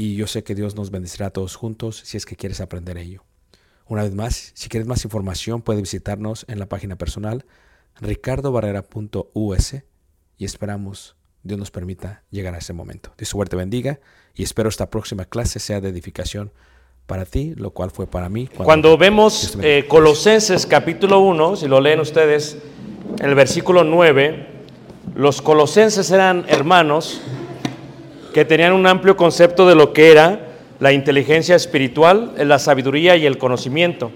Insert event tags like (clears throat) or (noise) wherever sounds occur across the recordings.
y yo sé que Dios nos bendecirá a todos juntos si es que quieres aprender ello. Una vez más, si quieres más información, puedes visitarnos en la página personal ricardobarrera.us y esperamos Dios nos permita llegar a ese momento. Dios suerte bendiga y espero esta próxima clase sea de edificación para ti, lo cual fue para mí. Cuando vemos eh, Colosenses capítulo 1, si lo leen ustedes, en el versículo 9, los colosenses eran hermanos que tenían un amplio concepto de lo que era la inteligencia espiritual, la sabiduría y el conocimiento.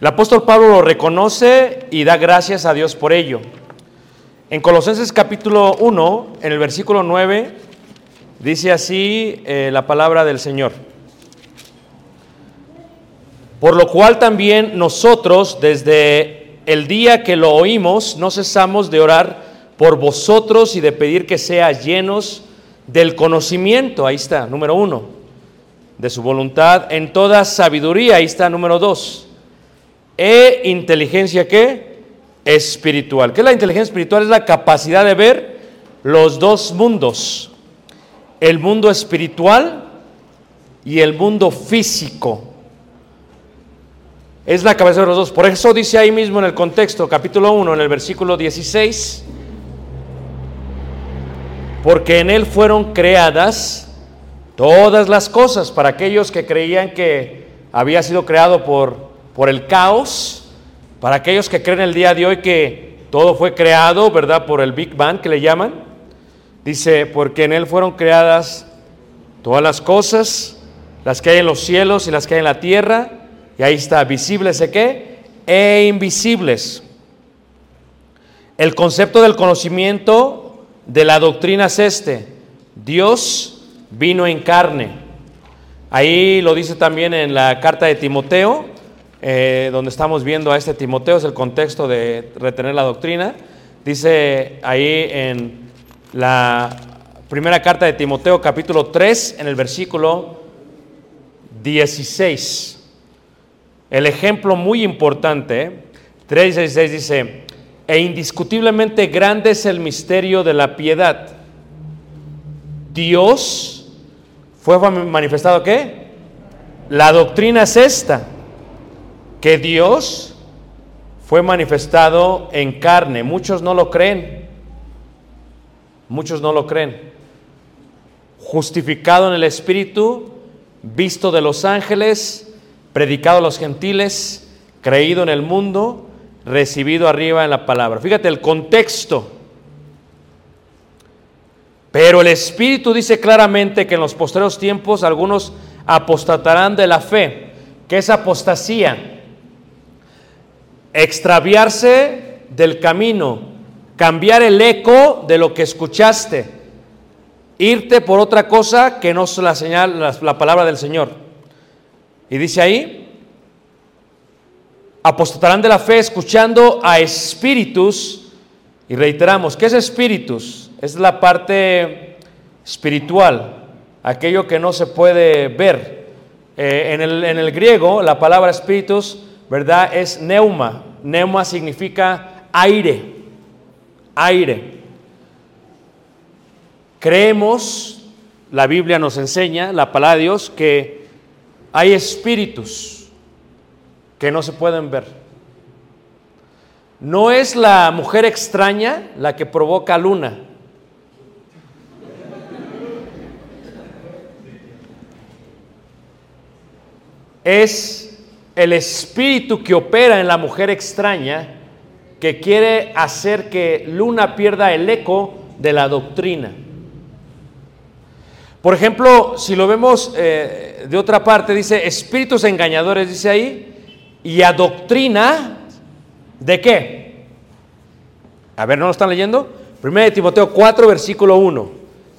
El apóstol Pablo lo reconoce y da gracias a Dios por ello. En Colosenses capítulo 1, en el versículo 9, dice así eh, la palabra del Señor. Por lo cual también nosotros, desde el día que lo oímos, no cesamos de orar por vosotros y de pedir que seas llenos del conocimiento, ahí está, número uno, de su voluntad en toda sabiduría, ahí está, número dos, e inteligencia qué? Espiritual. ¿Qué es la inteligencia espiritual? Es la capacidad de ver los dos mundos, el mundo espiritual y el mundo físico. Es la cabeza de los dos. Por eso dice ahí mismo en el contexto, capítulo 1, en el versículo 16, porque en Él fueron creadas todas las cosas. Para aquellos que creían que había sido creado por, por el caos, para aquellos que creen el día de hoy que todo fue creado, ¿verdad? Por el Big Bang que le llaman. Dice, porque en él fueron creadas todas las cosas, las que hay en los cielos y las que hay en la tierra, y ahí está, visibles de qué? E invisibles. El concepto del conocimiento de la doctrina es este, Dios vino en carne. Ahí lo dice también en la carta de Timoteo, eh, donde estamos viendo a este Timoteo, es el contexto de retener la doctrina. Dice ahí en la primera carta de Timoteo, capítulo 3, en el versículo 16. El ejemplo muy importante, 3.16 dice, e indiscutiblemente grande es el misterio de la piedad. Dios fue manifestado qué? La doctrina es esta, que Dios fue manifestado en carne. Muchos no lo creen. Muchos no lo creen. Justificado en el Espíritu, visto de los ángeles, predicado a los gentiles, creído en el mundo, recibido arriba en la palabra. Fíjate el contexto. Pero el Espíritu dice claramente que en los posteriores tiempos algunos apostatarán de la fe. ¿Qué es apostasía? Extraviarse del camino, cambiar el eco de lo que escuchaste, irte por otra cosa que no es la señal, la, la palabra del Señor. Y dice ahí, apostatarán de la fe escuchando a espíritus, y reiteramos, ¿qué es espíritus? Es la parte espiritual, aquello que no se puede ver. Eh, en, el, en, el, griego, la palabra espíritus, ¿verdad? Es neuma. Neuma significa aire, aire. Creemos, la Biblia nos enseña, la palabra de Dios, que hay espíritus que no se pueden ver. No es la mujer extraña la que provoca luna. Es el espíritu que opera en la mujer extraña que quiere hacer que Luna pierda el eco de la doctrina. Por ejemplo, si lo vemos eh, de otra parte, dice espíritus engañadores, dice ahí, y a doctrina de qué? A ver, ¿no lo están leyendo? Primero de Timoteo 4, versículo 1.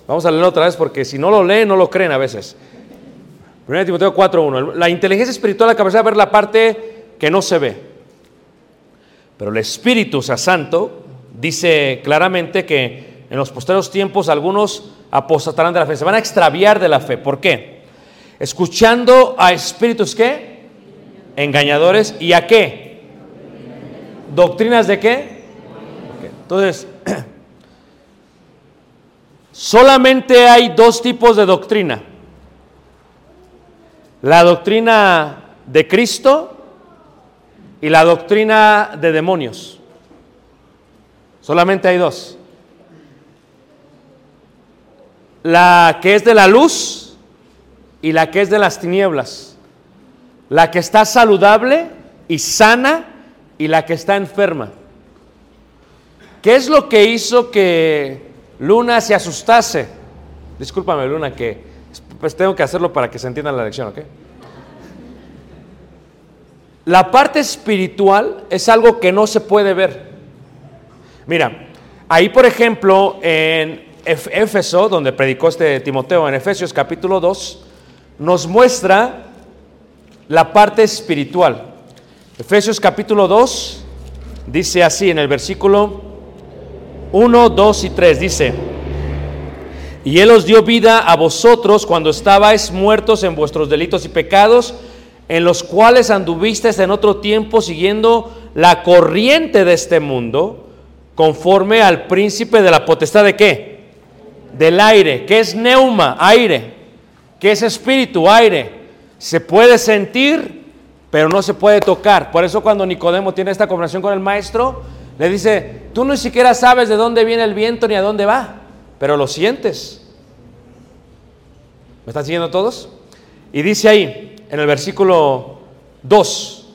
Vamos a leerlo otra vez porque si no lo leen, no lo creen a veces. 1 Timoteo 4.1. La inteligencia espiritual la capacidad de ver la parte que no se ve. Pero el Espíritu, sea, Santo, dice claramente que en los posteriores tiempos algunos apostatarán de la fe. Se van a extraviar de la fe. ¿Por qué? Escuchando a espíritus ¿qué? Engañadores. ¿Y a qué? ¿Doctrinas de qué? Entonces, (clears throat) solamente hay dos tipos de doctrina la doctrina de Cristo y la doctrina de demonios. Solamente hay dos. La que es de la luz y la que es de las tinieblas. La que está saludable y sana y la que está enferma. ¿Qué es lo que hizo que Luna se asustase? Discúlpame, Luna, que pues tengo que hacerlo para que se entienda la lección, ¿ok? La parte espiritual es algo que no se puede ver. Mira, ahí por ejemplo en Éfeso, donde predicó este Timoteo, en Efesios capítulo 2, nos muestra la parte espiritual. Efesios capítulo 2 dice así en el versículo 1, 2 y 3, dice, y Él os dio vida a vosotros cuando estabais muertos en vuestros delitos y pecados, en los cuales anduvisteis en otro tiempo siguiendo la corriente de este mundo, conforme al príncipe de la potestad de qué? Del aire, que es neuma, aire, que es espíritu, aire. Se puede sentir, pero no se puede tocar. Por eso cuando Nicodemo tiene esta conversación con el maestro, le dice, tú ni siquiera sabes de dónde viene el viento ni a dónde va pero lo sientes. ¿Me están siguiendo todos? Y dice ahí, en el versículo 2,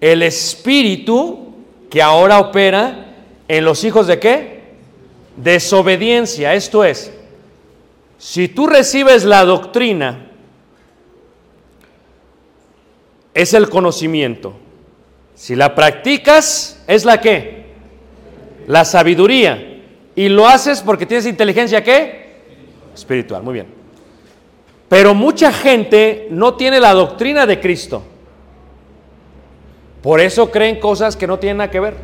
el espíritu que ahora opera en los hijos de qué? Desobediencia. Esto es, si tú recibes la doctrina, es el conocimiento. Si la practicas, es la qué? La sabiduría. Y lo haces porque tienes inteligencia qué? Espiritual, muy bien. Pero mucha gente no tiene la doctrina de Cristo. Por eso creen cosas que no tienen nada que ver.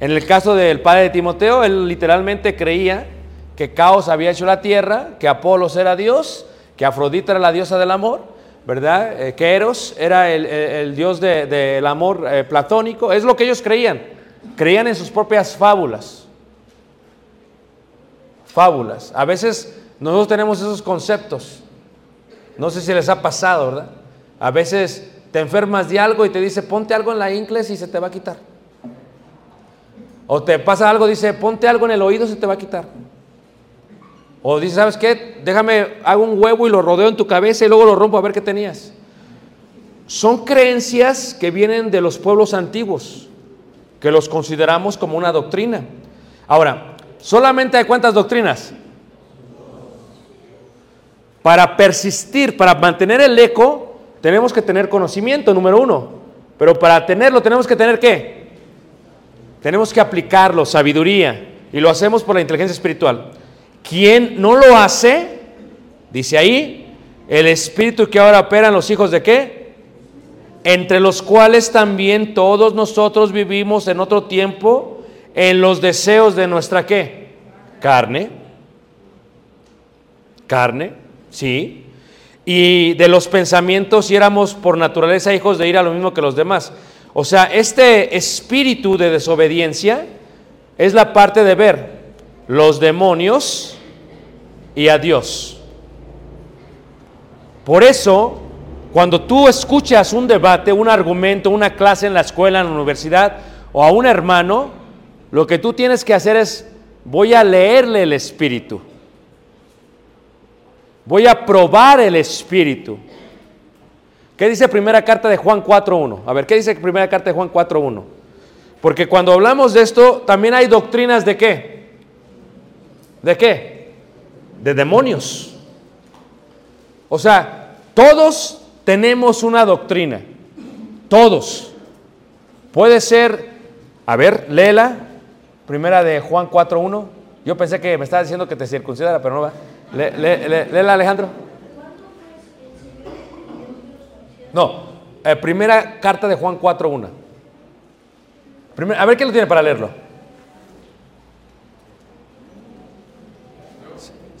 En el caso del padre de Timoteo, él literalmente creía que Caos había hecho la tierra, que Apolos era Dios, que Afrodita era la diosa del amor, ¿verdad? Eh, que Eros era el, dios de- del amor eh, platónico. Es lo que ellos creían. Creían en sus propias fábulas. Fábulas. A veces nosotros tenemos esos conceptos. No sé si les ha pasado, ¿verdad? A veces te enfermas de algo y te dice, ponte algo en la ingles y se te va a quitar. O te pasa algo, dice, ponte algo en el oído, se te va a quitar. O dice, ¿sabes qué? Déjame, hago un huevo y lo rodeo en tu cabeza y luego lo rompo a ver qué tenías. Son creencias que vienen de los pueblos antiguos, que los consideramos como una doctrina. Ahora, solamente hay cuántas doctrinas? Para persistir, para mantener el eco, tenemos que tener conocimiento, número uno. Pero para tenerlo tenemos que tener qué? Tenemos que aplicarlo, sabiduría. Y lo hacemos por la inteligencia espiritual. Quien no lo hace, dice ahí, el espíritu que ahora opera en los hijos de qué? Entre los cuales también todos nosotros vivimos en otro tiempo en los deseos de nuestra qué? Carne. Carne, sí. Y de los pensamientos y éramos por naturaleza hijos de ir a lo mismo que los demás. O sea, este espíritu de desobediencia es la parte de ver los demonios y a Dios. Por eso, cuando tú escuchas un debate, un argumento, una clase en la escuela, en la universidad o a un hermano, lo que tú tienes que hacer es, voy a leerle el espíritu. Voy a probar el espíritu. ¿Qué dice primera carta de Juan 4.1? A ver, ¿qué dice primera carta de Juan 4.1? Porque cuando hablamos de esto, también hay doctrinas de qué? ¿De qué? De demonios. O sea, todos tenemos una doctrina. Todos. Puede ser, a ver, léela. Primera de Juan 4.1. Yo pensé que me estaba diciendo que te circuncidara, pero no va. Lé- lé- lé- léela, Alejandro. No, eh, primera carta de Juan 4.1. Primer- a ver quién lo tiene para leerlo.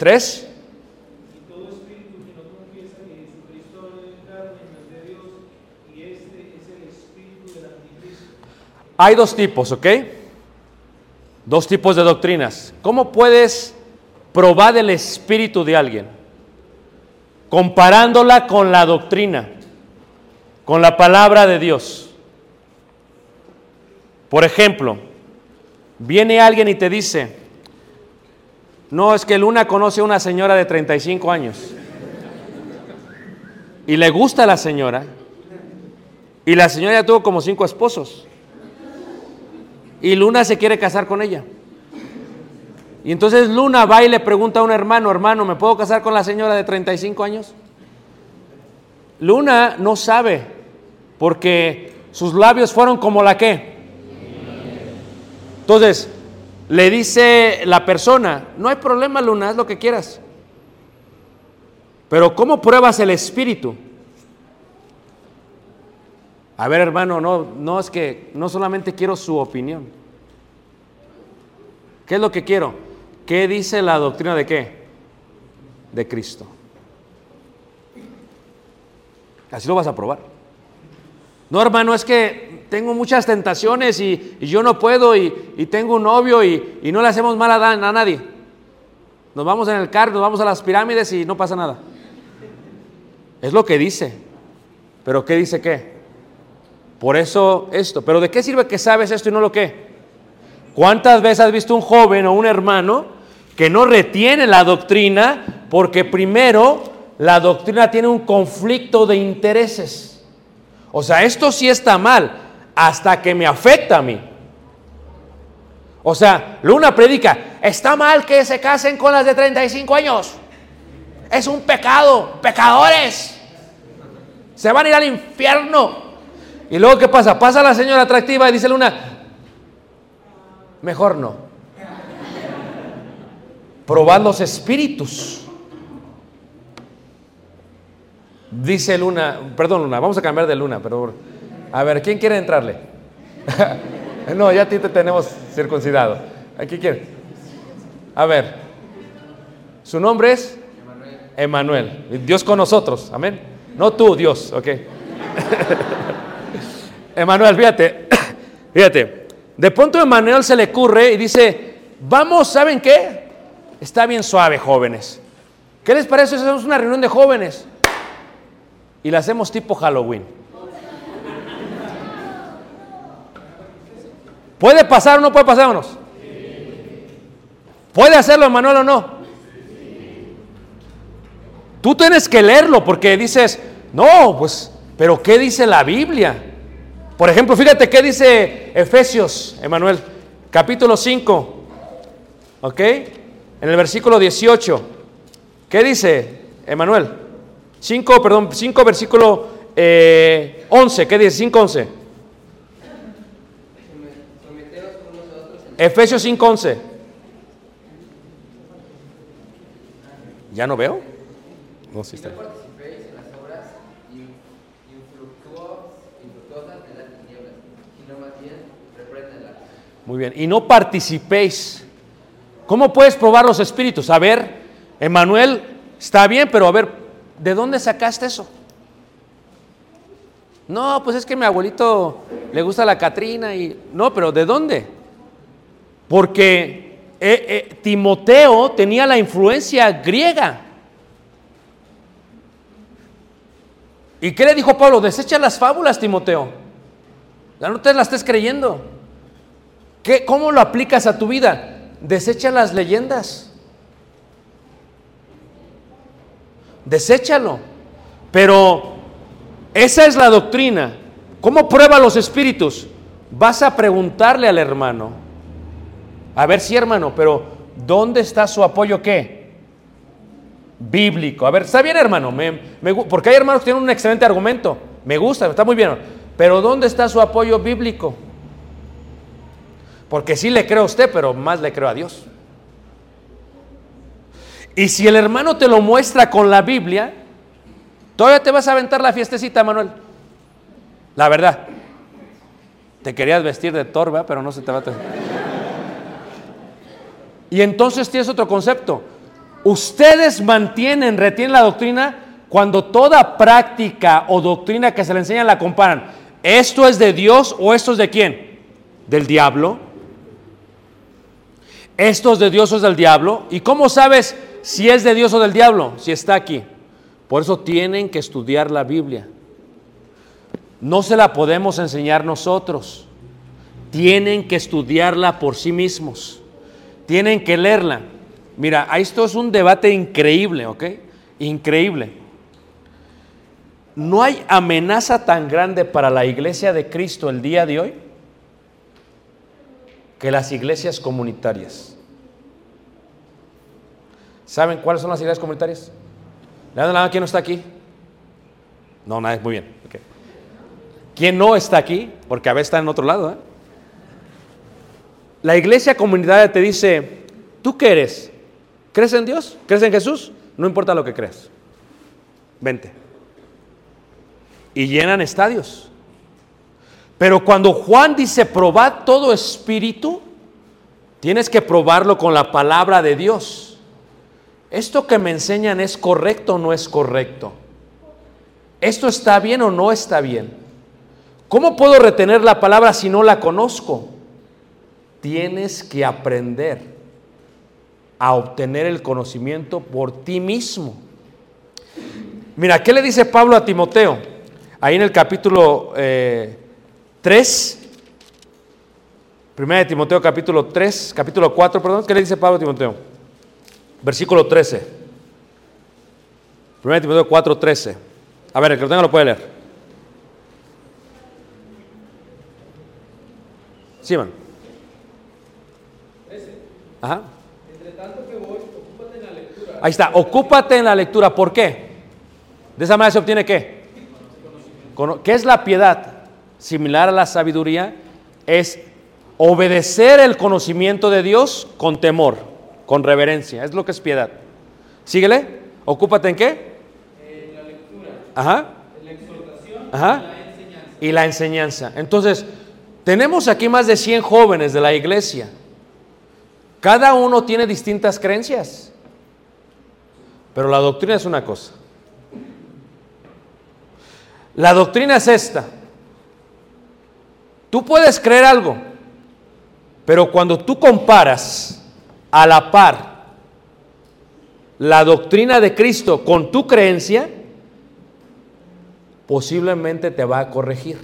¿Y tres? Hay dos tipos, ¿ok? Dos tipos de doctrinas. ¿Cómo puedes probar el espíritu de alguien? Comparándola con la doctrina, con la palabra de Dios. Por ejemplo, viene alguien y te dice, no, es que Luna conoce a una señora de 35 años y le gusta a la señora y la señora ya tuvo como cinco esposos y Luna se quiere casar con ella. Y entonces Luna va y le pregunta a un hermano, hermano, ¿me puedo casar con la señora de 35 años? Luna no sabe, porque sus labios fueron como la que. Entonces, le dice la persona, no hay problema Luna, haz lo que quieras. Pero ¿cómo pruebas el espíritu? A ver, hermano, no, no es que no solamente quiero su opinión. ¿Qué es lo que quiero? ¿Qué dice la doctrina de qué? De Cristo. Así lo vas a probar. No, hermano, es que tengo muchas tentaciones y, yo no puedo y, y tengo un novio y, no le hacemos mal a, a nadie. Nos vamos en el carro, nos vamos a las pirámides y no pasa nada. Es lo que dice. Pero ¿qué dice qué? Por eso esto. Pero ¿de qué sirve que sabes esto y no lo qué? ¿Cuántas veces has visto un joven o un hermano que no retiene la doctrina porque primero la doctrina tiene un conflicto de intereses? O sea, esto sí está mal hasta que me afecta a mí. O sea, Luna predica, está mal que se casen con las de 35 años. Es un pecado, pecadores. Se van a ir al infierno. Y luego, ¿qué pasa? Pasa la señora atractiva y dice Luna, mejor no. Probad los espíritus. Dice Luna, perdón Luna, vamos a cambiar de Luna, pero a ver, ¿quién quiere entrarle? (laughs) no, ya a ti te tenemos circuncidado. ¿A quién quiere? A ver, su nombre es Emanuel. Dios con nosotros, amén. No tú, Dios, ok. (laughs) Emanuel, fíjate, (coughs) fíjate. De pronto Emanuel se le ocurre y dice, vamos, ¿saben qué? Está bien suave, jóvenes. ¿Qué les parece si hacemos una reunión de jóvenes? Y la hacemos tipo Halloween. ¿Puede pasar o no puede pasarnos? ¿Puede hacerlo Emanuel o no? Tú tienes que leerlo porque dices, no, pues, pero ¿qué dice la Biblia? Por ejemplo, fíjate qué dice Efesios, Emanuel, capítulo 5, ¿ok? En el versículo 18. ¿Qué dice, Emanuel? 5, perdón, 5, versículo eh, 11. ¿Qué dice? 5, 11. Efesios 5, 11. ¿Ya no veo? No, sí está. participéis en las obras in- infructuos- infructuosas de las tinieblas, sino más bien repréndenlas. Muy bien. Y no participéis. ¿Cómo puedes probar los espíritus? A ver, Emanuel, está bien, pero a ver, ¿de dónde sacaste eso? No, pues es que mi abuelito le gusta la Catrina y... No, pero ¿de dónde? Porque eh, eh, Timoteo tenía la influencia griega. ¿Y qué le dijo Pablo? Desecha las fábulas, Timoteo. Ya no te las estés creyendo. ¿Qué, ¿Cómo lo aplicas a tu vida? Desecha las leyendas. Deséchalo. Pero esa es la doctrina. ¿Cómo prueba los espíritus? Vas a preguntarle al hermano. A ver si hermano, pero ¿dónde está su apoyo qué? Bíblico. A ver, está bien hermano, me- me porque hay hermanos que tienen un excelente argumento. Me gusta, está muy bien. Pero ¿dónde está su apoyo bíblico? Porque sí le creo a usted, pero más le creo a Dios. Y si el hermano te lo muestra con la Biblia, todavía te vas a aventar la fiestecita, Manuel. La verdad. Te querías vestir de torba, pero no se te va a... Y entonces tienes otro concepto. Ustedes mantienen, retienen la doctrina cuando toda práctica o doctrina que se le enseña la comparan. ¿Esto es de Dios o esto es de quién? Del diablo. ¿Esto es de Dios o es del diablo? ¿Y cómo sabes si es de Dios o del diablo? Si está aquí. Por eso tienen que estudiar la Biblia. No se la podemos enseñar nosotros. Tienen que estudiarla por sí mismos. Tienen que leerla. Mira, esto es un debate increíble, ¿ok? Increíble. No hay amenaza tan grande para la iglesia de Cristo el día de hoy que las iglesias comunitarias. ¿Saben cuáles son las iglesias comunitarias? ¿Levanten la mano quién no está aquí? No, nadie, muy bien. ¿Quién no está aquí? Porque a veces está en otro lado. ¿eh? La iglesia comunitaria te dice, ¿tú qué eres? ¿Crees en Dios? ¿Crees en Jesús? No importa lo que creas. Vente. Y llenan estadios. Pero cuando Juan dice, probad todo espíritu, Tienes que probarlo con la palabra de Dios. ¿Esto que me enseñan es correcto o no es correcto? ¿Esto está bien o no está bien? ¿Cómo puedo retener la palabra si no la conozco? Tienes que aprender a obtener el conocimiento por ti mismo. Mira, ¿qué le dice Pablo a Timoteo? Ahí en el capítulo eh, 3, Primera de Timoteo capítulo 3, capítulo 4, perdón, ¿qué le dice Pablo a Timoteo? Versículo 13. Primera de Timoteo 4, 13. A ver, el que lo tenga lo puede leer. Sí, man. Ajá. Ahí está, ocúpate en la lectura. ¿Por qué? De esa manera se obtiene qué? ¿Qué es la piedad? Similar a la sabiduría, es obedecer el conocimiento de Dios con temor, con reverencia. Es lo que es piedad. Síguele. Ocúpate en qué? En la lectura. Ajá. En la exhortación. Ajá. Y la enseñanza. Entonces, tenemos aquí más de 100 jóvenes de la iglesia. Cada uno tiene distintas creencias. Pero la doctrina es una cosa. La doctrina es esta. Tú puedes creer algo, pero cuando tú comparas a la par la doctrina de Cristo con tu creencia, posiblemente te va a corregir.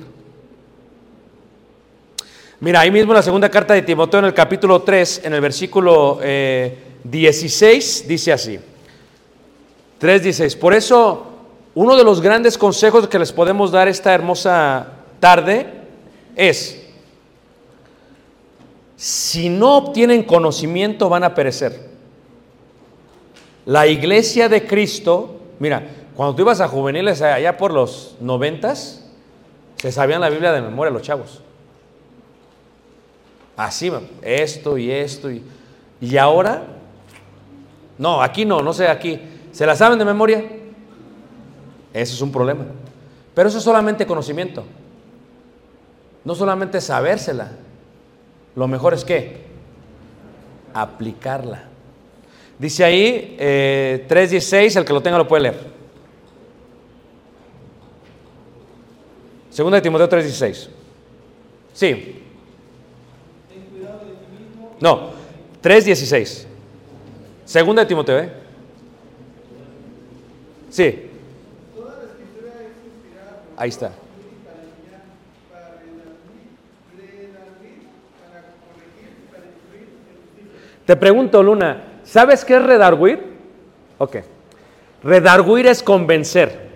Mira, ahí mismo en la segunda carta de Timoteo, en el capítulo 3, en el versículo eh, 16, dice así. 3.16. Por eso, uno de los grandes consejos que les podemos dar esta hermosa tarde es, si no obtienen conocimiento van a perecer. La iglesia de Cristo, mira, cuando tú ibas a juveniles allá por los noventas, se sabían la Biblia de memoria los chavos. Así, esto y esto. Y, y ahora, no, aquí no, no sé, aquí. ¿Se la saben de memoria? Eso es un problema. Pero eso es solamente conocimiento. No solamente sabérsela. Lo mejor es que aplicarla. Dice ahí eh, 3.16, el que lo tenga lo puede leer. Segunda de Timoteo 3.16. Sí. No, 3.16. Segunda de Timoteo, ¿eh? Sí. Ahí está. Te pregunto, Luna, ¿sabes qué es redarguir? Ok. Redarguir es convencer.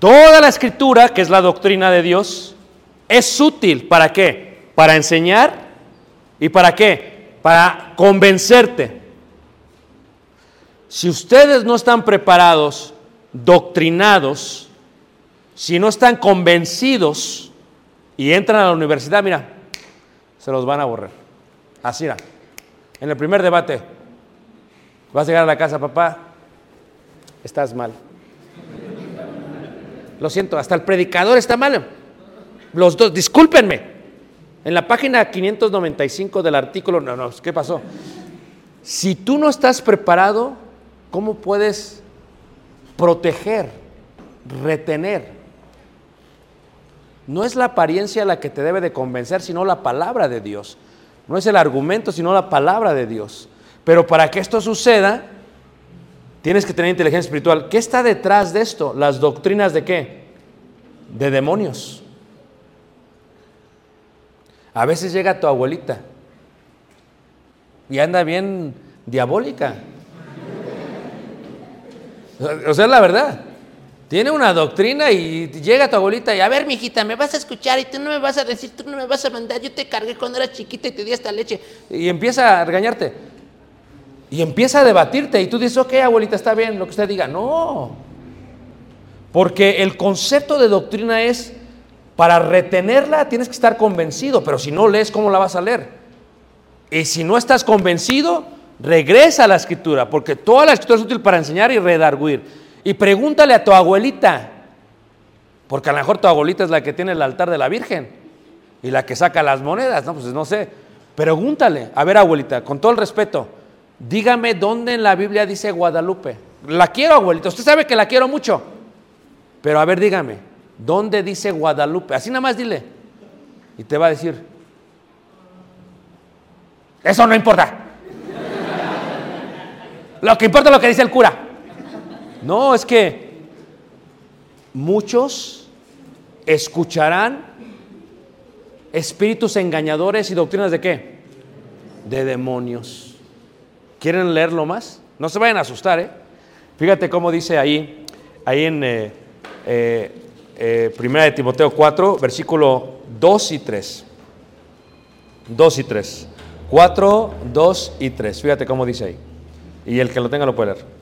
Toda la escritura, que es la doctrina de Dios, es útil. ¿Para qué? Para enseñar y para qué? Para convencerte. Si ustedes no están preparados, doctrinados, si no están convencidos y entran a la universidad, mira, se los van a borrar. Así era. En el primer debate, vas a llegar a la casa, papá, estás mal. Lo siento, hasta el predicador está mal. Los dos, discúlpenme. En la página 595 del artículo, no, no, ¿qué pasó? Si tú no estás preparado, ¿cómo puedes proteger, retener? No es la apariencia la que te debe de convencer, sino la palabra de Dios. No es el argumento, sino la palabra de Dios. Pero para que esto suceda, tienes que tener inteligencia espiritual. ¿Qué está detrás de esto? Las doctrinas de qué? De demonios. A veces llega tu abuelita y anda bien diabólica. O sea, es la verdad. Tiene una doctrina y llega tu abuelita y a ver, mijita, me vas a escuchar y tú no me vas a decir, tú no me vas a mandar, yo te cargué cuando era chiquita y te di esta leche. Y empieza a regañarte. Y empieza a debatirte y tú dices, ok, abuelita, está bien, lo que usted diga. No. Porque el concepto de doctrina es, para retenerla tienes que estar convencido, pero si no lees, ¿cómo la vas a leer? Y si no estás convencido, regresa a la escritura, porque toda la escritura es útil para enseñar y redarguir. Y pregúntale a tu abuelita, porque a lo mejor tu abuelita es la que tiene el altar de la Virgen y la que saca las monedas, no, pues no sé. Pregúntale, a ver abuelita, con todo el respeto, dígame dónde en la Biblia dice Guadalupe. La quiero abuelita, usted sabe que la quiero mucho. Pero a ver, dígame, ¿dónde dice Guadalupe? Así nada más dile. Y te va a decir, eso no importa. Lo que importa es lo que dice el cura. No, es que muchos escucharán espíritus engañadores y doctrinas de qué? De demonios. ¿Quieren leerlo más? No se vayan a asustar, ¿eh? Fíjate cómo dice ahí, ahí en eh, eh, eh, de Timoteo 4, versículo 2 y 3. 2 y 3. 4, 2 y 3. Fíjate cómo dice ahí. Y el que lo tenga lo puede leer.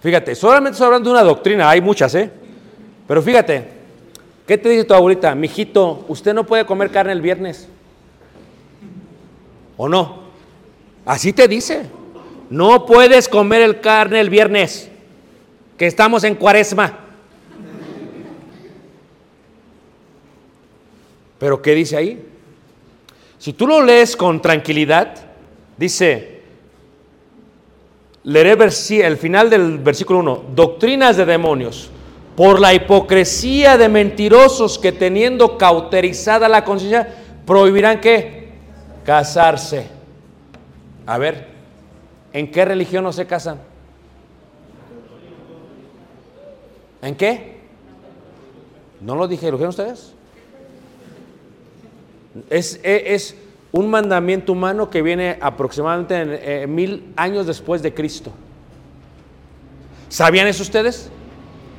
Fíjate, solamente estoy hablando de una doctrina, hay muchas, ¿eh? Pero fíjate, ¿qué te dice tu abuelita? Mijito, usted no puede comer carne el viernes. ¿O no? Así te dice. No puedes comer el carne el viernes, que estamos en cuaresma. Pero ¿qué dice ahí? Si tú lo lees con tranquilidad, dice, leeré el final del versículo 1, doctrinas de demonios, por la hipocresía de mentirosos que teniendo cauterizada la conciencia, prohibirán que casarse. A ver, ¿en qué religión no se casan? ¿En qué? ¿No lo dije, lo dijeron ustedes? Es, e- es un mandamiento humano que viene aproximadamente en, eh, mil años después de Cristo. ¿Sabían eso ustedes?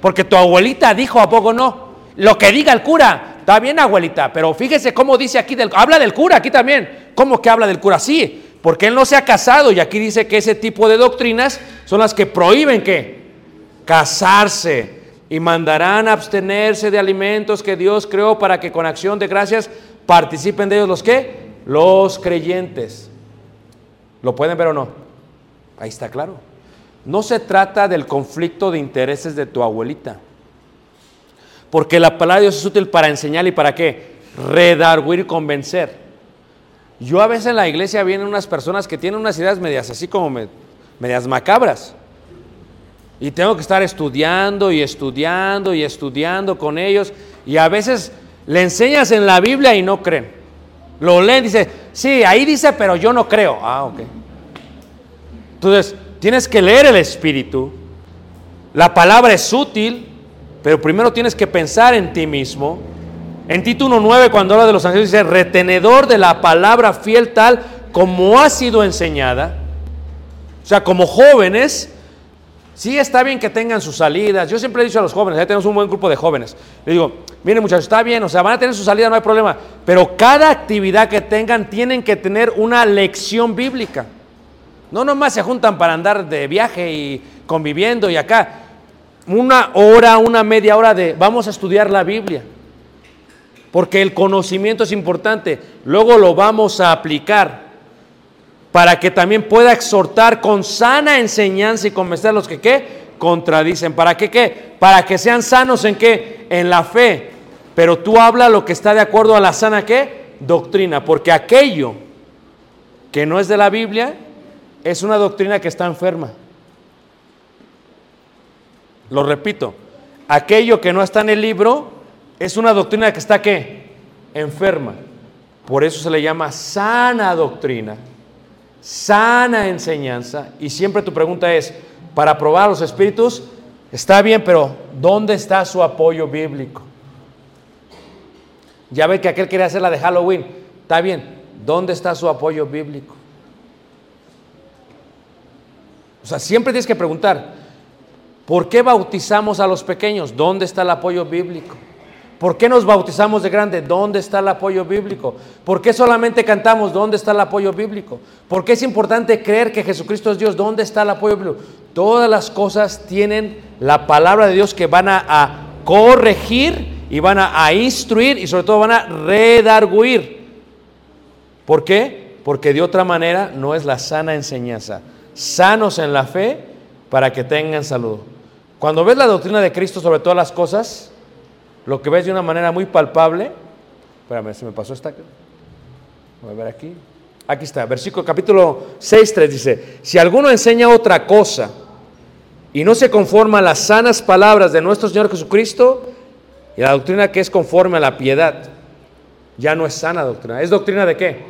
Porque tu abuelita dijo, ¿a poco no? Lo que diga el cura, está bien abuelita, pero fíjese cómo dice aquí, del, habla del cura aquí también. ¿Cómo que habla del cura? Sí, porque él no se ha casado y aquí dice que ese tipo de doctrinas son las que prohíben que casarse y mandarán abstenerse de alimentos que Dios creó para que con acción de gracias participen de ellos los que? Los creyentes. ¿Lo pueden ver o no? Ahí está claro. No se trata del conflicto de intereses de tu abuelita. Porque la palabra de Dios es útil para enseñar y para qué? Redarguir y convencer. Yo a veces en la iglesia vienen unas personas que tienen unas ideas medias así como me- medias macabras. Y tengo que estar estudiando y estudiando y estudiando con ellos. Y a veces le enseñas en la Biblia y no creen. Lo leen, dice, sí, ahí dice, pero yo no creo. Ah, ok. Entonces, tienes que leer el Espíritu. La palabra es útil, pero primero tienes que pensar en ti mismo. En Tito 1.9, cuando habla de los ángeles, dice, retenedor de la palabra fiel tal como ha sido enseñada. O sea, como jóvenes, sí está bien que tengan sus salidas. Yo siempre he dicho a los jóvenes, ya tenemos un buen grupo de jóvenes. Le digo, miren muchachos, está bien, o sea, van a tener su salida, no hay problema. Pero cada actividad que tengan tienen que tener una lección bíblica. No nomás se juntan para andar de viaje y conviviendo y acá. Una hora, una media hora de vamos a estudiar la Biblia. Porque el conocimiento es importante. Luego lo vamos a aplicar para que también pueda exhortar con sana enseñanza y convencer a los que qué contradicen. ¿Para qué qué? Para que sean sanos en qué? En la fe. Pero tú habla lo que está de acuerdo a la sana qué? Doctrina. Porque aquello que no es de la Biblia es una doctrina que está enferma. Lo repito, aquello que no está en el libro es una doctrina que está qué? Enferma. Por eso se le llama sana doctrina, sana enseñanza. Y siempre tu pregunta es, para probar los espíritus, está bien, pero ¿dónde está su apoyo bíblico? Ya ve que aquel quería hacer la de Halloween. Está bien, ¿dónde está su apoyo bíblico? O sea, siempre tienes que preguntar, ¿por qué bautizamos a los pequeños? ¿Dónde está el apoyo bíblico? ¿Por qué nos bautizamos de grande? ¿Dónde está el apoyo bíblico? ¿Por qué solamente cantamos? ¿Dónde está el apoyo bíblico? ¿Por qué es importante creer que Jesucristo es Dios? ¿Dónde está el apoyo bíblico? Todas las cosas tienen la palabra de Dios que van a, corregir y van a, a instruir y sobre todo van a redarguir. ¿Por qué? Porque de otra manera no es la sana enseñanza. Sanos en la fe para que tengan salud. Cuando ves la doctrina de Cristo sobre todas las cosas, lo que ves de una manera muy palpable, espérame, se me pasó esta. Voy a ver aquí. Aquí está, versículo capítulo 6, 3 dice, si alguno enseña otra cosa y no se conforma a las sanas palabras de nuestro Señor Jesucristo y la doctrina que es conforme a la piedad, ya no es sana doctrina. ¿Es doctrina de qué?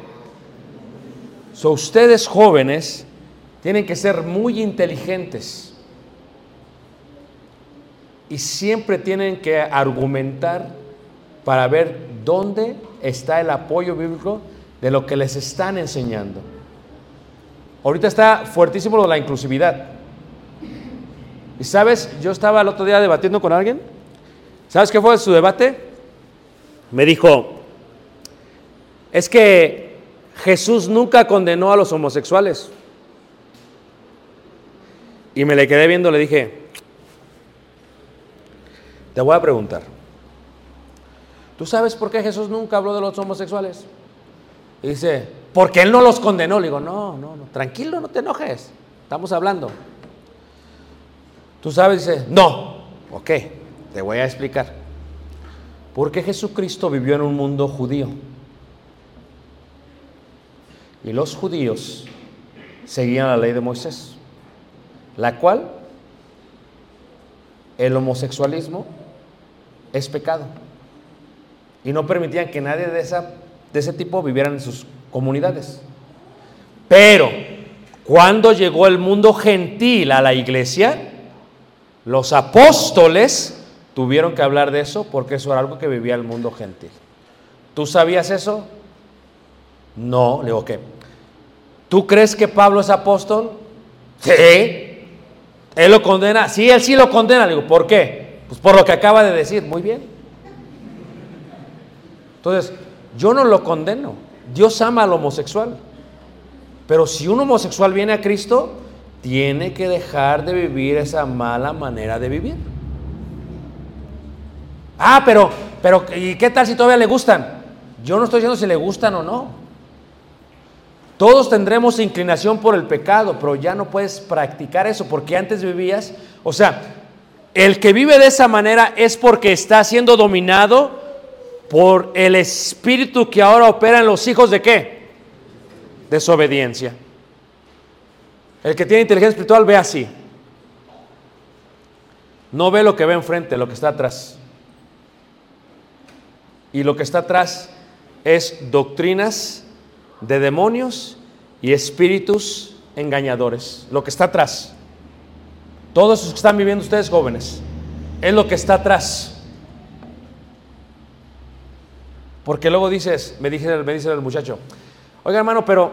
So, ustedes jóvenes tienen que ser muy inteligentes y siempre tienen que argumentar para ver dónde está el apoyo bíblico de lo que les están enseñando. Ahorita está fuertísimo lo de la inclusividad. Y sabes, yo estaba el otro día debatiendo con alguien. ¿Sabes qué fue su debate? Me dijo, es que Jesús nunca condenó a los homosexuales. Y me le quedé viendo, le dije, te voy a preguntar, ¿tú sabes por qué Jesús nunca habló de los homosexuales? Dice, porque Él no los condenó. Le digo, no, no, no, tranquilo, no te enojes, estamos hablando. ¿Tú sabes? Dice, no, ok, te voy a explicar. ¿Por qué Jesucristo vivió en un mundo judío? Y los judíos seguían la ley de Moisés, la cual el homosexualismo es pecado. Y no permitían que nadie de, esa, de ese tipo viviera en sus comunidades. Pero cuando llegó el mundo gentil a la iglesia, los apóstoles tuvieron que hablar de eso porque eso era algo que vivía el mundo gentil. ¿Tú sabías eso? No, le digo, ¿qué? ¿Tú crees que Pablo es apóstol? Sí. ¿Él lo condena? Sí, él sí lo condena. Le digo, ¿por qué? Pues por lo que acaba de decir. Muy bien. Entonces, yo no lo condeno. Dios ama al homosexual. Pero si un homosexual viene a Cristo, tiene que dejar de vivir esa mala manera de vivir. Ah, pero, pero, ¿y qué tal si todavía le gustan? Yo no estoy diciendo si le gustan o no. Todos tendremos inclinación por el pecado, pero ya no puedes practicar eso porque antes vivías, o sea, el que vive de esa manera es porque está siendo dominado por el espíritu que ahora opera en los hijos de qué? Desobediencia. El que tiene inteligencia espiritual ve así. No ve lo que ve enfrente, lo que está atrás. Y lo que está atrás es doctrinas de demonios y espíritus engañadores. Lo que está atrás. Todos los que están viviendo ustedes jóvenes, es lo que está atrás. Porque luego dices, me dice, el muchacho, oiga hermano, pero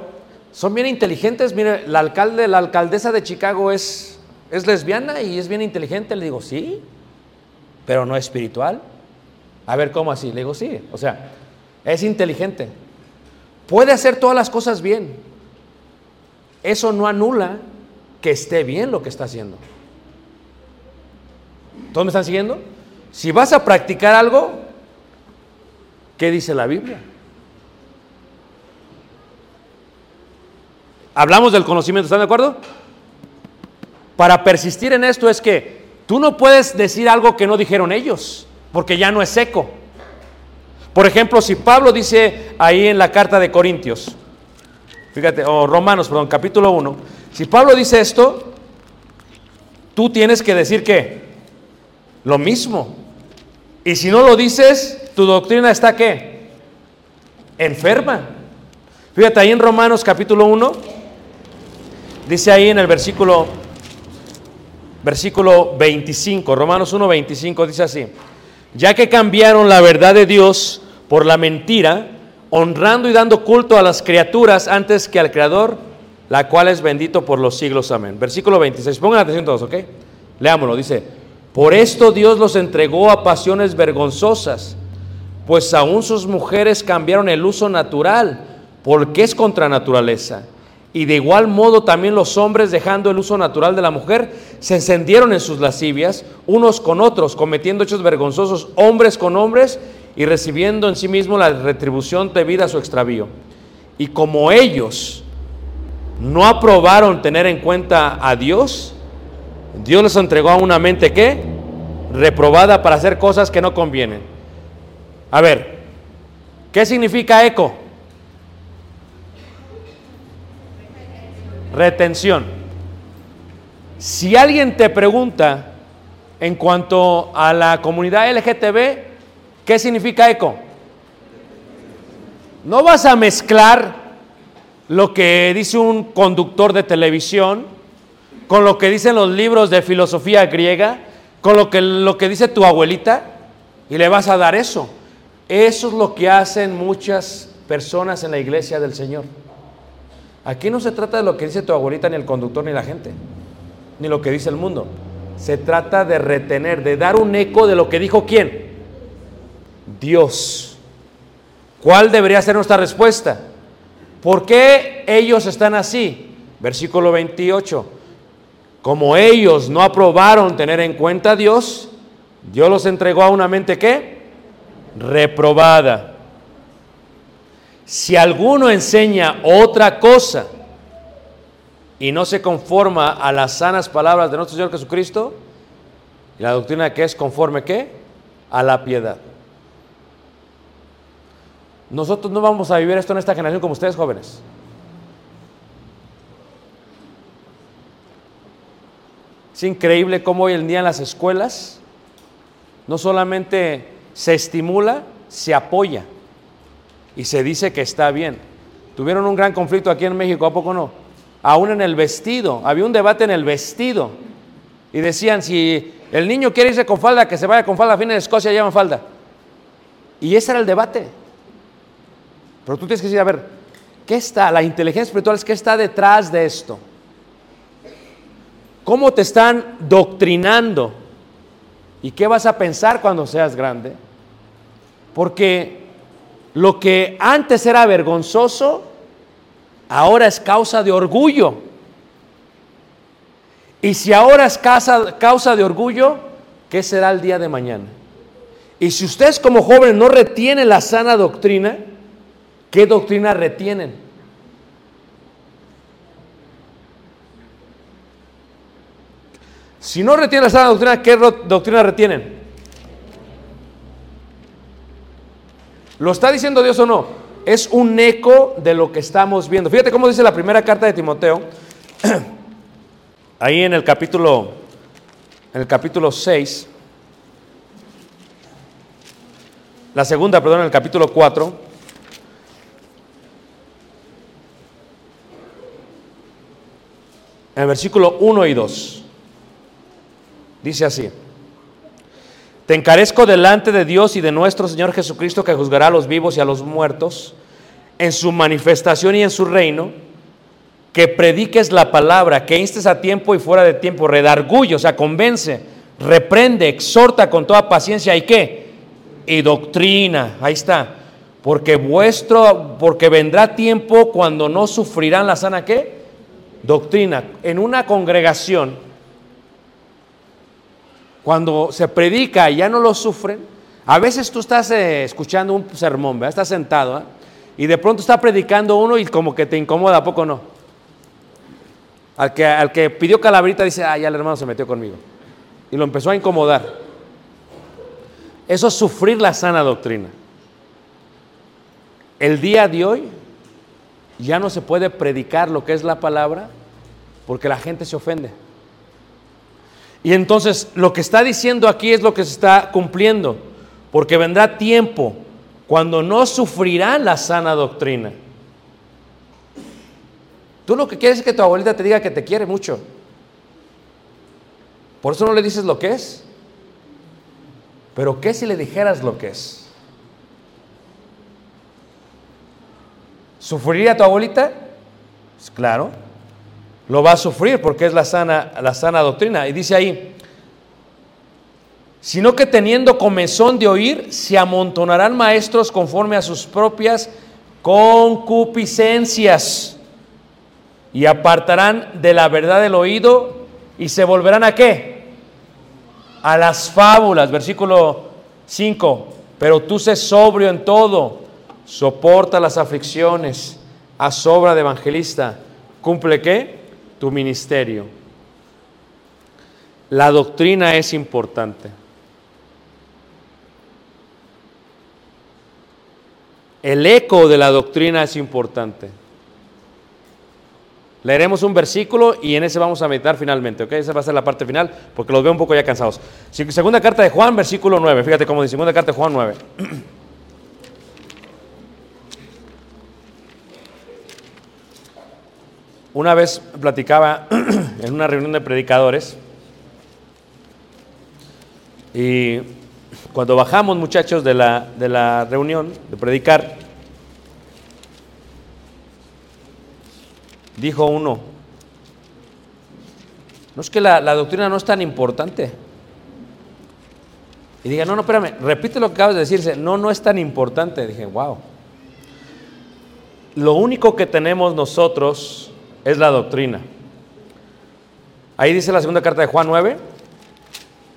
son bien inteligentes. Mire, la alcaldesa de Chicago es, es lesbiana y es bien inteligente. Le digo, sí, pero no espiritual. A ver, ¿cómo así? Le digo, sí. O sea, es inteligente. Puede hacer todas las cosas bien. Eso no anula que esté bien lo que está haciendo. ¿Todos me están siguiendo? Si vas a practicar algo, ¿qué dice la Biblia? Hablamos del conocimiento, ¿están de acuerdo? Para persistir en esto es que tú no puedes decir algo que no dijeron ellos, porque ya no es seco. Por ejemplo, si Pablo dice ahí en la carta de Corintios, fíjate, o Romanos, perdón, capítulo 1, si Pablo dice esto, tú tienes que decir que lo mismo. Y si no lo dices, tu doctrina está qué? Enferma. Fíjate ahí en Romanos capítulo 1, dice ahí en el versículo versículo 25, Romanos 1, 25 dice así, ya que cambiaron la verdad de Dios por la mentira, honrando y dando culto a las criaturas antes que al Creador, la cual es bendito por los siglos. Amén. Versículo 26. Pongan atención todos, ¿ok? Leámoslo. Dice, por esto Dios los entregó a pasiones vergonzosas pues aún sus mujeres cambiaron el uso natural, porque es contra naturaleza. Y de igual modo también los hombres, dejando el uso natural de la mujer, se encendieron en sus lascivias, unos con otros, cometiendo hechos vergonzosos, hombres con hombres, y recibiendo en sí mismo la retribución debida a su extravío. Y como ellos no aprobaron tener en cuenta a Dios, Dios les entregó a una mente que reprobada para hacer cosas que no convienen. A ver, ¿qué significa eco? Retención. Si alguien te pregunta en cuanto a la comunidad LGTB, ¿qué significa eco? No vas a mezclar lo que dice un conductor de televisión con lo que dicen los libros de filosofía griega, con lo que, lo que dice tu abuelita, y le vas a dar eso. Eso es lo que hacen muchas personas en la iglesia del Señor. Aquí no se trata de lo que dice tu abuelita, ni el conductor, ni la gente, ni lo que dice el mundo. Se trata de retener, de dar un eco de lo que dijo quién. Dios. ¿Cuál debería ser nuestra respuesta? ¿Por qué ellos están así? Versículo 28. Como ellos no aprobaron tener en cuenta a Dios, Dios los entregó a una mente que reprobada. Si alguno enseña otra cosa y no se conforma a las sanas palabras de nuestro Señor Jesucristo, la doctrina que es conforme qué? A la piedad. Nosotros no vamos a vivir esto en esta generación como ustedes jóvenes. Es increíble cómo hoy en día en las escuelas no solamente se estimula, se apoya y se dice que está bien. Tuvieron un gran conflicto aquí en México, ¿a poco no? Aún en el vestido, había un debate en el vestido y decían si el niño quiere irse con falda, que se vaya con falda, a fin de Escocia llevan falda. Y ese era el debate. Pero tú tienes que decir, a ver, ¿qué está? La inteligencia espiritual es qué está detrás de esto. ¿Cómo te están doctrinando? ¿Y qué vas a pensar cuando seas grande? Porque lo que antes era vergonzoso, ahora es causa de orgullo. Y si ahora es causa, causa de orgullo, ¿qué será el día de mañana? Y si ustedes como jóvenes no retienen la sana doctrina, ¿qué doctrina retienen? Si no retienen la sana doctrina, ¿qué doctrina retienen? ¿Lo está diciendo Dios o no? Es un eco de lo que estamos viendo. Fíjate cómo dice la primera carta de Timoteo, (clears throat) ahí en el capítulo, en el capítulo 6, la segunda, perdón, en el capítulo 4. En el versículo 1 y 2. Dice así. Te encarezco delante de Dios y de nuestro Señor Jesucristo que juzgará a los vivos y a los muertos en su manifestación y en su reino, que prediques la palabra, que instes a tiempo y fuera de tiempo, redarguye, o sea, convence, reprende, exhorta con toda paciencia y qué? Y doctrina, ahí está. Porque vuestro, porque vendrá tiempo cuando no sufrirán la sana qué? Doctrina. En una congregación, cuando se predica y ya no lo sufren, a veces tú estás eh, escuchando un sermón, ¿verdad? estás sentado ¿eh? y de pronto está predicando uno y como que te incomoda, ¿a poco no? Al que, al que pidió calabrita dice, ah, ya el hermano se metió conmigo. Y lo empezó a incomodar. Eso es sufrir la sana doctrina. El día de hoy ya no se puede predicar lo que es la palabra porque la gente se ofende. Y entonces lo que está diciendo aquí es lo que se está cumpliendo, porque vendrá tiempo cuando no sufrirán la sana doctrina. Tú lo que quieres es que tu abuelita te diga que te quiere mucho. Por eso no le dices lo que es. Pero ¿qué si le dijeras lo que es? ¿Sufriría tu abuelita? Pues claro lo va a sufrir porque es la sana, la sana doctrina. Y dice ahí, sino que teniendo comezón de oír, se amontonarán maestros conforme a sus propias concupiscencias y apartarán de la verdad el oído y se volverán a qué? A las fábulas, versículo 5. Pero tú sé sobrio en todo, soporta las aflicciones, haz obra de evangelista, cumple qué? Tu ministerio. La doctrina es importante. El eco de la doctrina es importante. Leeremos un versículo y en ese vamos a meditar finalmente, ¿ok? Esa va a ser la parte final porque los veo un poco ya cansados. Segunda carta de Juan, versículo 9. Fíjate cómo dice, segunda carta de Juan 9. (clears throat) Una vez platicaba (clears throat) en una reunión de predicadores y cuando bajamos muchachos de la, de la reunión de predicar, dijo uno, no es que la, la doctrina no es tan importante. Y diga, no, no, espérame, repite lo que acabas de decirse, no, no es tan importante. Dije, wow. Lo único que tenemos nosotros es la doctrina. Ahí dice la segunda carta de Juan 9.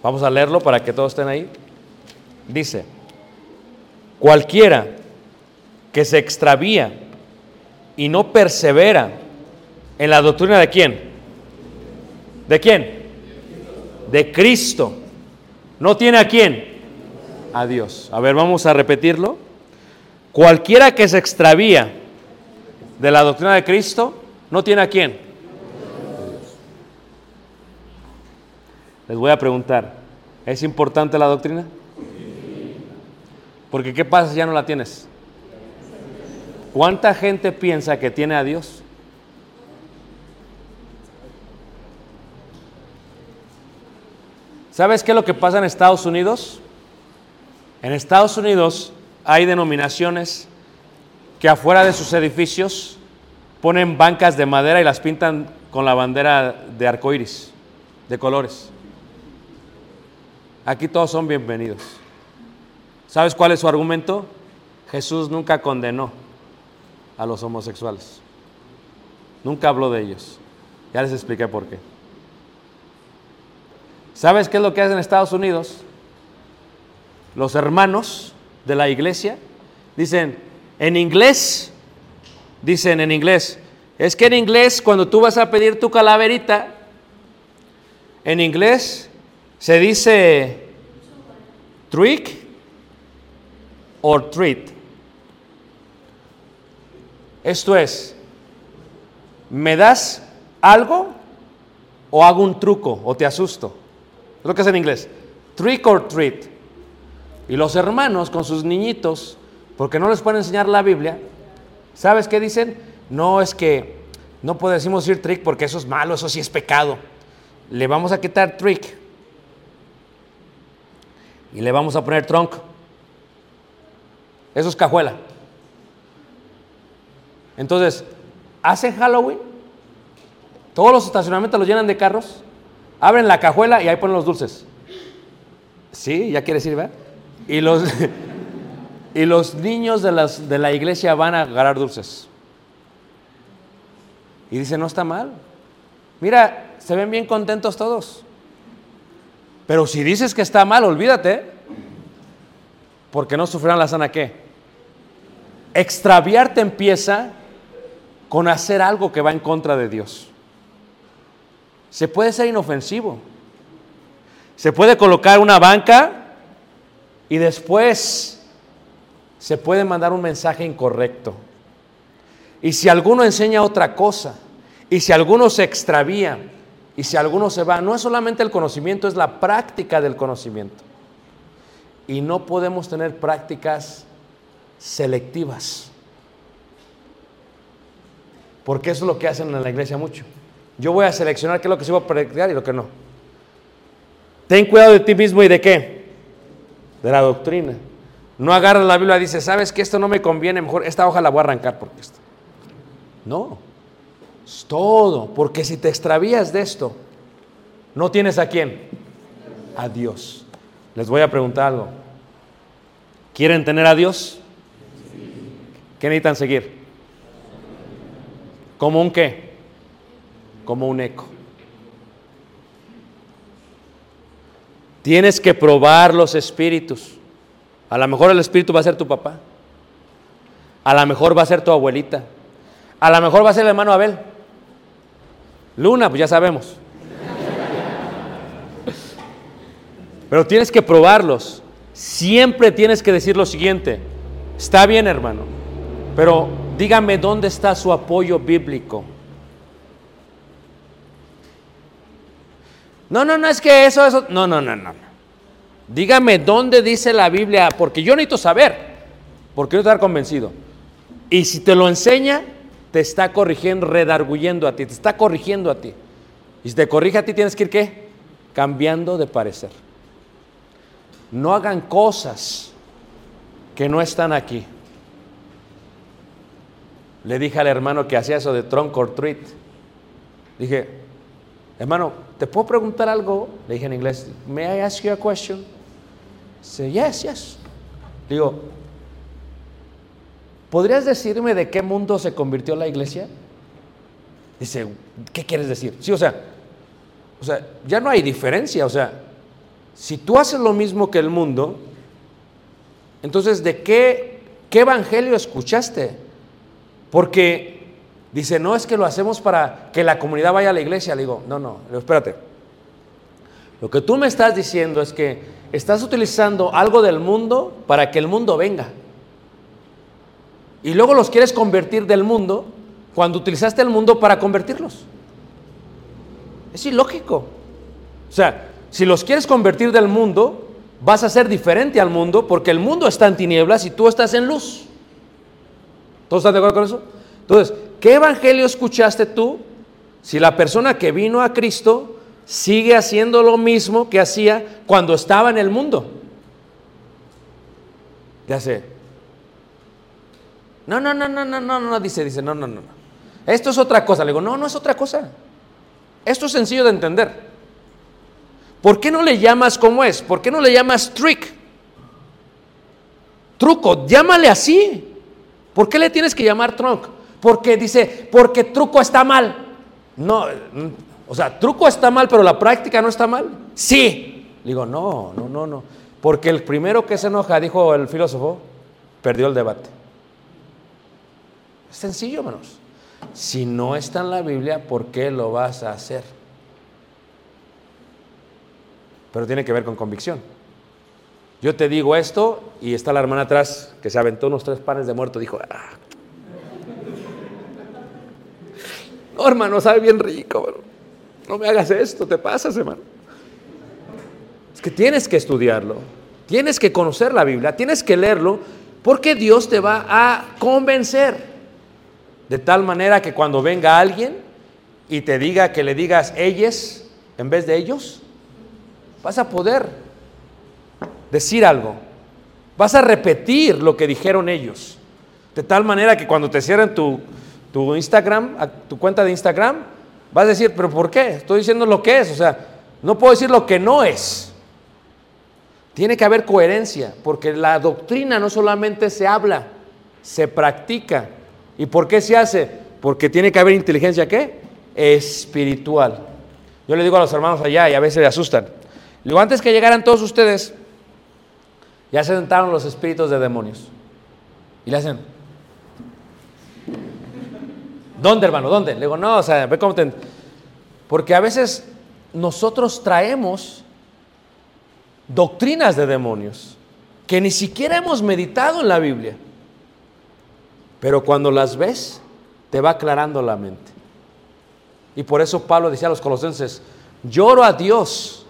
Vamos a leerlo para que todos estén ahí. Dice, cualquiera que se extravía y no persevera en la doctrina de quién? ¿De quién? De Cristo. ¿No tiene a quién? A Dios. A ver, vamos a repetirlo. Cualquiera que se extravía de la doctrina de Cristo, ¿no tiene a quién? Les voy a preguntar, ¿es importante la doctrina? Porque ¿qué pasa si ya no la tienes? ¿Cuánta gente piensa que tiene a Dios? ¿Sabes qué es lo que pasa en Estados Unidos? En Estados Unidos hay denominaciones que afuera de sus edificios ponen bancas de madera y las pintan con la bandera de arcoíris, de colores. Aquí todos son bienvenidos. ¿Sabes cuál es su argumento? Jesús nunca condenó a los homosexuales. Nunca habló de ellos. Ya les expliqué por qué. ¿Sabes qué es lo que hacen en Estados Unidos? Los hermanos de la iglesia dicen, en inglés, dicen en inglés, es que en inglés cuando tú vas a pedir tu calaverita, en inglés se dice trick or treat. Esto es, ¿me das algo o hago un truco o te asusto? Es lo que es en inglés. Trick or treat. Y los hermanos con sus niñitos, porque no les pueden enseñar la Biblia, ¿sabes qué dicen? No es que no podemos decir trick porque eso es malo, eso sí es pecado. Le vamos a quitar trick y le vamos a poner trunk. Eso es cajuela. Entonces, hacen Halloween, todos los estacionamientos los llenan de carros, abren la cajuela y ahí ponen los dulces. Sí, ya quieres ir, ¿verdad? Y los, y los niños de, las, de la iglesia van a agarrar dulces. Y dice, no está mal. Mira, se ven bien contentos todos. Pero si dices que está mal, olvídate. Porque no sufrirán la sana qué. Extraviarte empieza con hacer algo que va en contra de Dios. Se puede ser inofensivo. Se puede colocar una banca y después se puede mandar un mensaje incorrecto. Y si alguno enseña otra cosa, y si alguno se extravía, y si alguno se va, no es solamente el conocimiento, es la práctica del conocimiento. Y no podemos tener prácticas selectivas. Porque eso es lo que hacen en la iglesia mucho. Yo voy a seleccionar qué es lo que se va a practicar y lo que no. Ten cuidado de ti mismo y de qué? De la doctrina. No agarras la Biblia y dices, sabes que esto no me conviene, mejor esta hoja la voy a arrancar porque esto. No, es todo, porque si te extravías de esto, no tienes a quién, a Dios. Les voy a preguntar algo. ¿Quieren tener a Dios? ¿Qué necesitan seguir? ¿Como un qué? Como un eco. Tienes que probar los espíritus. A lo mejor el espíritu va a ser tu papá. A lo mejor va a ser tu abuelita. A lo mejor va a ser el hermano Abel. Luna, pues ya sabemos. Pero tienes que probarlos. Siempre tienes que decir lo siguiente. Está bien, hermano. Pero dígame dónde está su apoyo bíblico. No, no, no, es que eso, eso. No, no, no, no. Dígame dónde dice la Biblia, porque yo necesito saber, porque yo estar convencido. Y si te lo enseña, te está corrigiendo, redarguyendo a ti, te está corrigiendo a ti. Y si te corrige a ti, tienes que ir qué? Cambiando de parecer. No hagan cosas que no están aquí. Le dije al hermano que hacía eso de trunk or treat. Dije, hermano, ¿te puedo preguntar algo? Le dije en inglés, ¿May I ask you a question? Dice, yes, yes. Digo, ¿podrías decirme de qué mundo se convirtió la iglesia? Dice, ¿qué quieres decir? Sí, o sea, o sea, ya no hay diferencia, o sea, si tú haces lo mismo que el mundo, entonces ¿de qué, qué evangelio escuchaste? Porque dice, no es que lo hacemos para que la comunidad vaya a la iglesia. Le digo, no, no, espérate. Lo que tú me estás diciendo es que estás utilizando algo del mundo para que el mundo venga. Y luego los quieres convertir del mundo cuando utilizaste el mundo para convertirlos. Es ilógico. O sea, si los quieres convertir del mundo, vas a ser diferente al mundo porque el mundo está en tinieblas y tú estás en luz. ¿Todos están de acuerdo con eso? Entonces, ¿qué evangelio escuchaste tú si la persona que vino a Cristo sigue haciendo lo mismo que hacía cuando estaba en el mundo? ¿Qué hace? No, no, no, no, no, no, no, dice, dice, no, no, no. Esto es otra cosa. Le digo, no, no es otra cosa. Esto es sencillo de entender. ¿Por qué no le llamas como es? ¿Por qué no le llamas trick? Truco, llámale así. ¿Por qué le tienes que llamar trunk? Porque dice, porque truco está mal. No, o sea, truco está mal, pero la práctica no está mal. Sí. Digo, no, no, no, no. Porque el primero que se enoja, dijo el filósofo, perdió el debate. Es sencillo, hermanos. Si no está en la Biblia, ¿por qué lo vas a hacer? Pero tiene que ver con convicción. Yo te digo esto y está la hermana atrás que se aventó unos tres panes de muerto. Dijo, ah. no, hermano, sabe bien rico. Bro. No me hagas esto, te pasas, hermano. Es que tienes que estudiarlo, tienes que conocer la Biblia, tienes que leerlo, porque Dios te va a convencer. De tal manera que cuando venga alguien y te diga que le digas ellos en vez de ellos, vas a poder decir algo. Vas a repetir lo que dijeron ellos. De tal manera que cuando te cierren tu, tu Instagram, tu cuenta de Instagram, vas a decir, pero ¿por qué? Estoy diciendo lo que es. O sea, no puedo decir lo que no es. Tiene que haber coherencia, porque la doctrina no solamente se habla, se practica. ¿Y por qué se hace? Porque tiene que haber inteligencia, ¿qué? Espiritual. Yo le digo a los hermanos allá y a veces le asustan. Digo, antes que llegaran todos ustedes, ya se sentaron los espíritus de demonios. Y le hacen, ¿dónde hermano? ¿Dónde? Le digo, no, o sea, ve cómo te... Porque a veces nosotros traemos doctrinas de demonios que ni siquiera hemos meditado en la Biblia. Pero cuando las ves, te va aclarando la mente. Y por eso Pablo decía a los colosenses, lloro a Dios,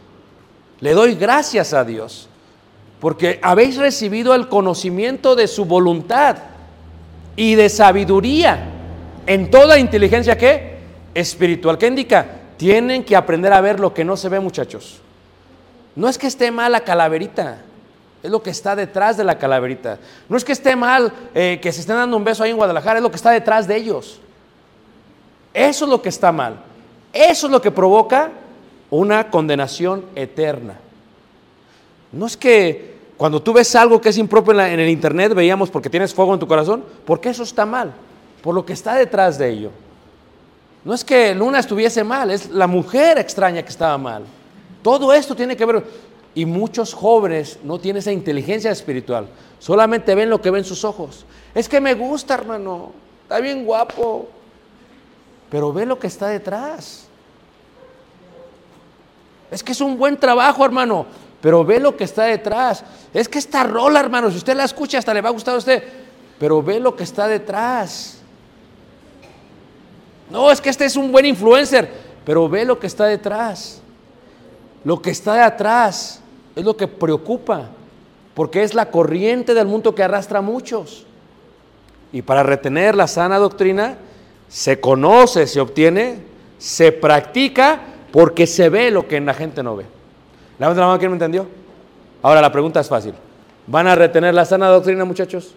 le doy gracias a Dios, porque habéis recibido el conocimiento de su voluntad y de sabiduría en toda inteligencia que espiritual. ¿Qué indica? Tienen que aprender a ver lo que no se ve, muchachos. No es que esté mal la calaverita, es lo que está detrás de la calaverita. No es que esté mal eh, que se estén dando un beso ahí en Guadalajara, es lo que está detrás de ellos. Eso es lo que está mal. Eso es lo que provoca una condenación eterna. No es que cuando tú ves algo que es impropio en, en el internet, veíamos porque tienes fuego en tu corazón, porque eso está mal, por lo que está detrás de ello. No es que Luna estuviese mal, es la mujer extraña que estaba mal. Todo esto tiene que ver. Y muchos jóvenes no tienen esa inteligencia espiritual, solamente ven lo que ven sus ojos. Es que me gusta, hermano, está bien guapo, pero ve lo que está detrás. Es que es un buen trabajo, hermano, pero ve lo que está detrás. Es que esta rola, hermano, si usted la escucha, hasta le va a gustar a usted, pero ve lo que está detrás. No, es que este es un buen influencer, pero ve lo que está detrás. Lo que está de atrás es lo que preocupa, porque es la corriente del mundo que arrastra a muchos. Y para retener la sana doctrina, se conoce, se obtiene, se practica, porque se ve lo que la gente no ve. Levanta la mano, ¿quién me entendió? Ahora la pregunta es fácil. ¿Van a retener la sana doctrina, muchachos?